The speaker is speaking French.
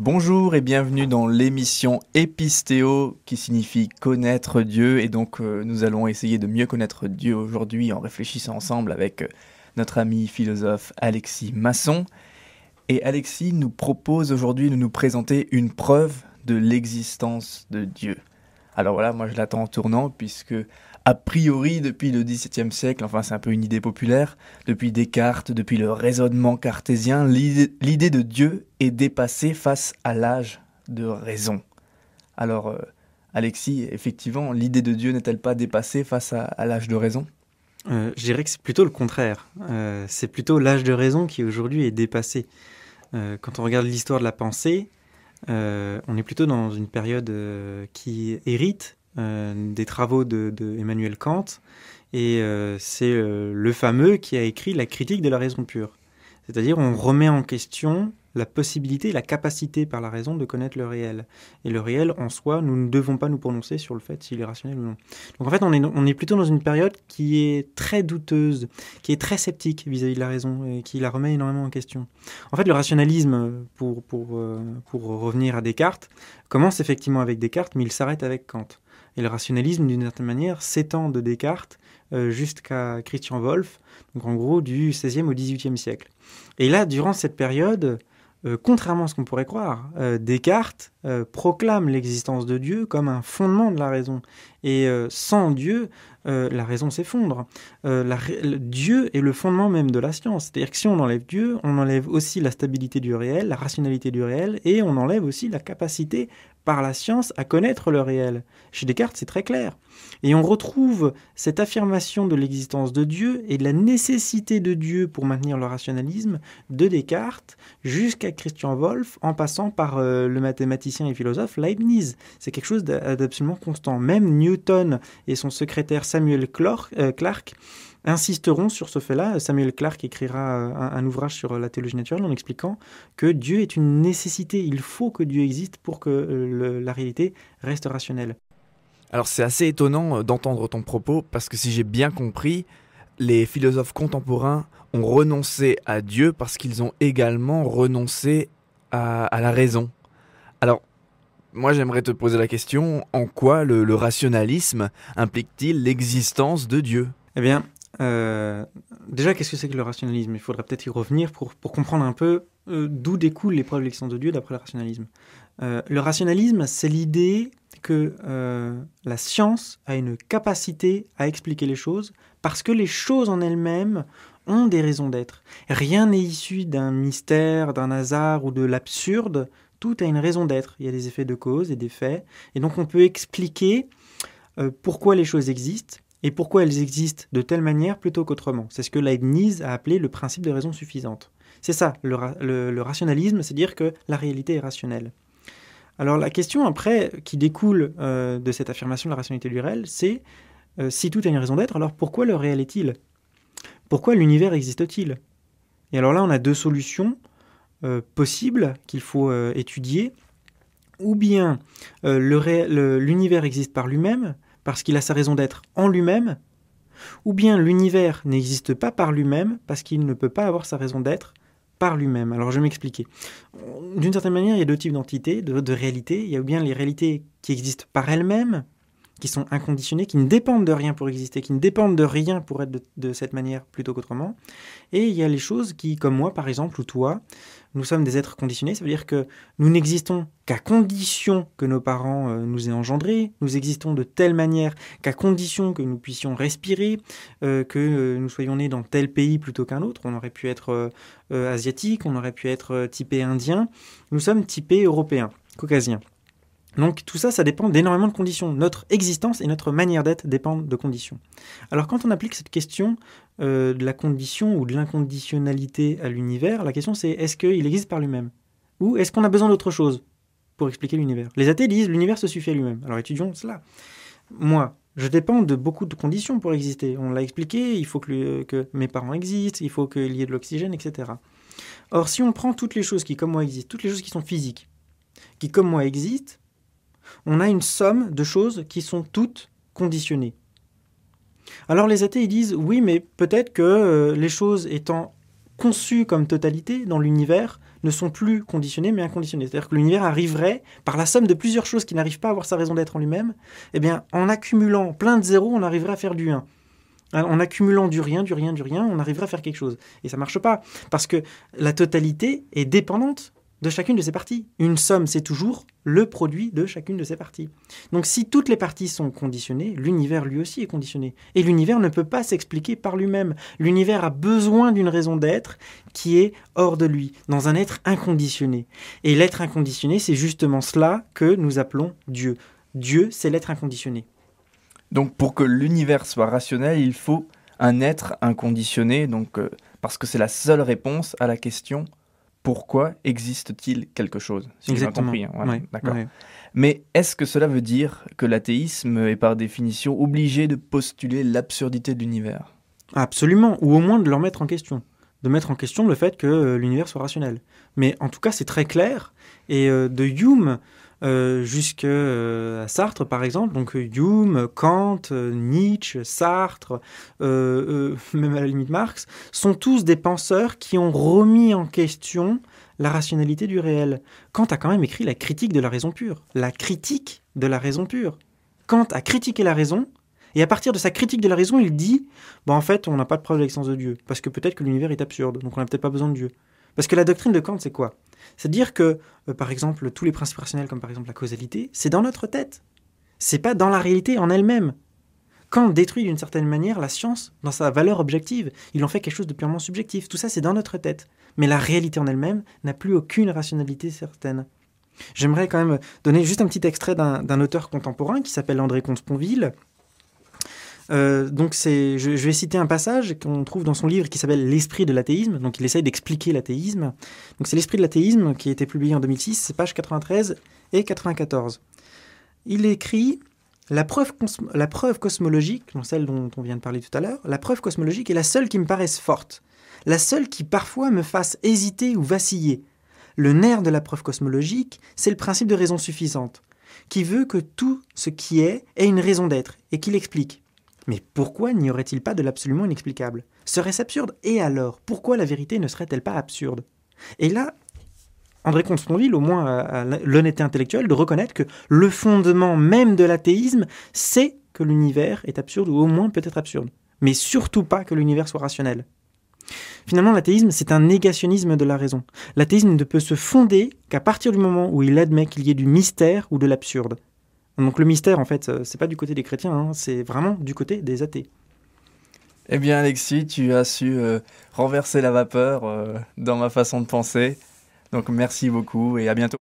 Bonjour et bienvenue dans l'émission Épistéo qui signifie connaître Dieu et donc euh, nous allons essayer de mieux connaître Dieu aujourd'hui en réfléchissant ensemble avec euh, notre ami philosophe Alexis Masson. Et Alexis nous propose aujourd'hui de nous présenter une preuve de l'existence de Dieu. Alors voilà, moi je l'attends en tournant puisque a priori depuis le XVIIe siècle, enfin c'est un peu une idée populaire, depuis Descartes, depuis le raisonnement cartésien, l'idée de Dieu est dépassée face à l'âge de raison. Alors euh, Alexis, effectivement, l'idée de Dieu n'est-elle pas dépassée face à, l'âge de raison? Euh, Je dirais que c'est plutôt le contraire. Euh, c'est plutôt l'âge de raison qui aujourd'hui est dépassé. quand on regarde l'histoire de la pensée, on est plutôt dans une période qui hérite euh, des travaux de, Emmanuel Kant, et euh, c'est euh, le fameux qui a écrit la critique de la raison pure. C'est-à-dire on remet en question la possibilité, la capacité par la raison de connaître le réel. Et le réel en soi, nous ne devons pas nous prononcer sur le fait s'il est rationnel ou non. Donc en fait, on est, plutôt dans une période qui est très douteuse, qui est très sceptique vis-à-vis de la raison et qui la remet énormément en question. En fait, le rationalisme, pour, pour, pour revenir à Descartes, commence effectivement avec Descartes, mais il s'arrête avec Kant. Et le rationalisme, d'une certaine manière, s'étend de Descartes euh, jusqu'à Christian Wolff, donc en gros du XVIe au XVIIIe siècle. Et là, durant cette période, euh, contrairement à ce qu'on pourrait croire, euh, Descartes proclame l'existence de Dieu comme un fondement de la raison. Et sans Dieu, la raison s'effondre. Dieu est le fondement même de la science. C'est-à-dire que si on enlève Dieu, on enlève aussi la stabilité du réel, la rationalité du réel, et on enlève aussi la capacité par la science à connaître le réel. Chez Descartes, c'est très clair. Et on retrouve cette affirmation de l'existence de Dieu et de la nécessité de Dieu pour maintenir le rationalisme de Descartes jusqu'à Christian Wolff en passant par euh, le mathématicien et philosophe Leibniz. C'est quelque chose d'absolument constant. Même Newton et son secrétaire Samuel euh, Clarke insisteront sur ce fait-là. Samuel Clarke écrira un, ouvrage sur la théologie naturelle en expliquant que Dieu est une nécessité. Il faut que Dieu existe pour que euh, la réalité reste rationnelle. Alors c'est assez étonnant euh, d'entendre ton propos parce que si j'ai bien compris, les philosophes contemporains ont renoncé à Dieu parce qu'ils ont également renoncé à, la raison. Alors, moi j'aimerais te poser la question, en quoi le rationalisme implique-t-il l'existence de Dieu? Eh bien, euh, déjà, qu'est-ce que c'est que le rationalisme? Il faudrait peut-être y revenir pour, pour comprendre un peu euh, d'où découle l'épreuve de l'existence de Dieu d'après le rationalisme. Euh, le rationalisme, c'est l'idée que la science a une capacité à expliquer les choses parce que les choses en elles-mêmes ont des raisons d'être. Rien n'est issu d'un mystère, d'un hasard ou de l'absurde. Tout a une raison d'être. Il y a des effets de cause et des faits. Et donc on peut expliquer pourquoi les choses existent et pourquoi elles existent de telle manière plutôt qu'autrement? C'est ce que Leibniz a appelé le principe de raison suffisante. C'est ça, le, rationalisme, c'est dire que la réalité est rationnelle. Alors la question après qui découle euh, de cette affirmation de la rationalité du réel, c'est euh, si tout a une raison d'être, alors pourquoi le réel est-il? Pourquoi l'univers existe-t-il? Et alors là, on a deux solutions euh, possibles qu'il faut étudier. Ou bien l'univers existe par lui-même, parce qu'il a sa raison d'être en lui-même, ou bien l'univers n'existe pas par lui-même parce qu'il ne peut pas avoir sa raison d'être par lui-même. Alors je vais m'expliquer. D'une certaine manière, il y a deux types d'entités, de, de réalités. Il y a bien les réalités qui existent par elles-mêmes, qui sont inconditionnées, qui ne dépendent de rien pour exister, qui ne dépendent de rien pour être de, cette manière plutôt qu'autrement. Et il y a les choses qui, comme moi par exemple, ou toi, nous sommes des êtres conditionnés, ça veut dire que nous n'existons qu'à condition que nos parents euh, nous aient engendrés, nous existons de telle manière qu'à condition que nous puissions respirer, euh, que euh, nous soyons nés dans tel pays plutôt qu'un autre, on aurait pu être asiatique, on aurait pu être typé indien, nous sommes typés européens, caucasiens. Donc tout ça, ça dépend d'énormément de conditions. Notre existence et notre manière d'être dépendent de conditions. Alors quand on applique cette question euh, de la condition ou de l'inconditionnalité à l'univers, la question c'est est-ce qu'il existe par lui-même? Ou est-ce qu'on a besoin d'autre chose pour expliquer l'univers? Les athées disent l'univers se suffit à lui-même. Alors étudions cela. Moi, je dépends de beaucoup de conditions pour exister. On l'a expliqué, il faut que, que mes parents existent, il faut qu'il y ait de l'oxygène, etc. Or, si on prend toutes les choses qui, comme moi, existent, toutes les choses qui sont physiques, qui, comme moi, existent, on a une somme de choses qui sont toutes conditionnées. Alors les athées ils disent oui mais peut-être que euh, les choses étant conçues comme totalité dans l'univers ne sont plus conditionnés mais inconditionnés. C'est-à-dire que l'univers arriverait, par la somme de plusieurs choses qui n'arrivent pas à avoir sa raison d'être en lui-même, eh bien, en accumulant plein de zéros, on arriverait à faire du 1. En accumulant du rien, du rien, du rien, on arriverait à faire quelque chose. Et ça marche pas. Parce que la totalité est dépendante de chacune de ces parties. Une somme, c'est toujours le produit de chacune de ces parties. Donc si toutes les parties sont conditionnées, l'univers lui aussi est conditionné. Et l'univers ne peut pas s'expliquer par lui-même. L'univers a besoin d'une raison d'être qui est hors de lui, dans un être inconditionné. Et l'être inconditionné, c'est justement cela que nous appelons Dieu. Dieu, c'est l'être inconditionné. Donc pour que l'univers soit rationnel, il faut un être inconditionné, donc, euh, parce que c'est la seule réponse à la question pourquoi existe-t-il quelque chose si Exactement. Compris, hein. D'accord. Mais est-ce que cela veut dire que l'athéisme est par définition obligé de postuler l'absurdité de l'univers? Absolument, ou au moins de le remettre en question. De mettre en question le fait que euh, l'univers soit rationnel. Mais en tout cas, c'est très clair. Et euh, de Hume euh, jusqu'à euh, Sartre, par exemple. Donc Hume, Kant, Nietzsche, Sartre, euh, même à la limite Marx, sont tous des penseurs qui ont remis en question la rationalité du réel. Kant a quand même écrit la critique de la raison pure. La critique de la raison pure. Kant a critiqué la raison, et à partir de sa critique de la raison, il dit bon, en fait, on n'a pas de preuve de l'existence de Dieu, parce que peut-être que l'univers est absurde, donc on n'a peut-être pas besoin de Dieu. Parce que la doctrine de Kant, c'est quoi? C'est dire que, euh, par exemple, tous les principes rationnels, comme par exemple la causalité, c'est dans notre tête. C'est pas dans la réalité en elle-même. Kant détruit d'une certaine manière la science dans sa valeur objective. Il en fait quelque chose de purement subjectif. Tout ça, c'est dans notre tête. Mais la réalité en elle-même n'a plus aucune rationalité certaine. J'aimerais quand même donner juste un petit extrait d'un auteur contemporain qui s'appelle André Comte-Sponville, euh, donc c'est, je, vais citer un passage qu'on trouve dans son livre qui s'appelle L'esprit de l'athéisme. Donc il essaye d'expliquer l'athéisme. Donc c'est l'esprit de l'athéisme qui a été publié en 2006, c'est pages 93 et 94. Il écrit la preuve, cosmologique, donc celle dont on vient de parler tout à l'heure, la preuve cosmologique est la seule qui me paraisse forte, la seule qui parfois me fasse hésiter ou vaciller. Le nerf de la preuve cosmologique, c'est le principe de raison suffisante, qui veut que tout ce qui est ait une raison d'être et qui l'explique. Mais pourquoi n'y aurait-il pas de l'absolument inexplicable? Serait-ce absurde? Et alors, pourquoi la vérité ne serait-elle pas absurde? Et là, André Comte-Sponville, au moins a l'honnêteté intellectuelle de reconnaître que le fondement même de l'athéisme, c'est que l'univers est absurde, ou au moins peut-être absurde. Mais surtout pas que l'univers soit rationnel. Finalement, l'athéisme, c'est un négationnisme de la raison. L'athéisme ne peut se fonder qu'à partir du moment où il admet qu'il y ait du mystère ou de l'absurde. Donc le mystère, en fait, euh, c'est pas du côté des chrétiens, hein, c'est vraiment du côté des athées. Eh bien, Alexis, tu as su euh, renverser la vapeur euh, dans ma façon de penser. Donc merci beaucoup et à bientôt.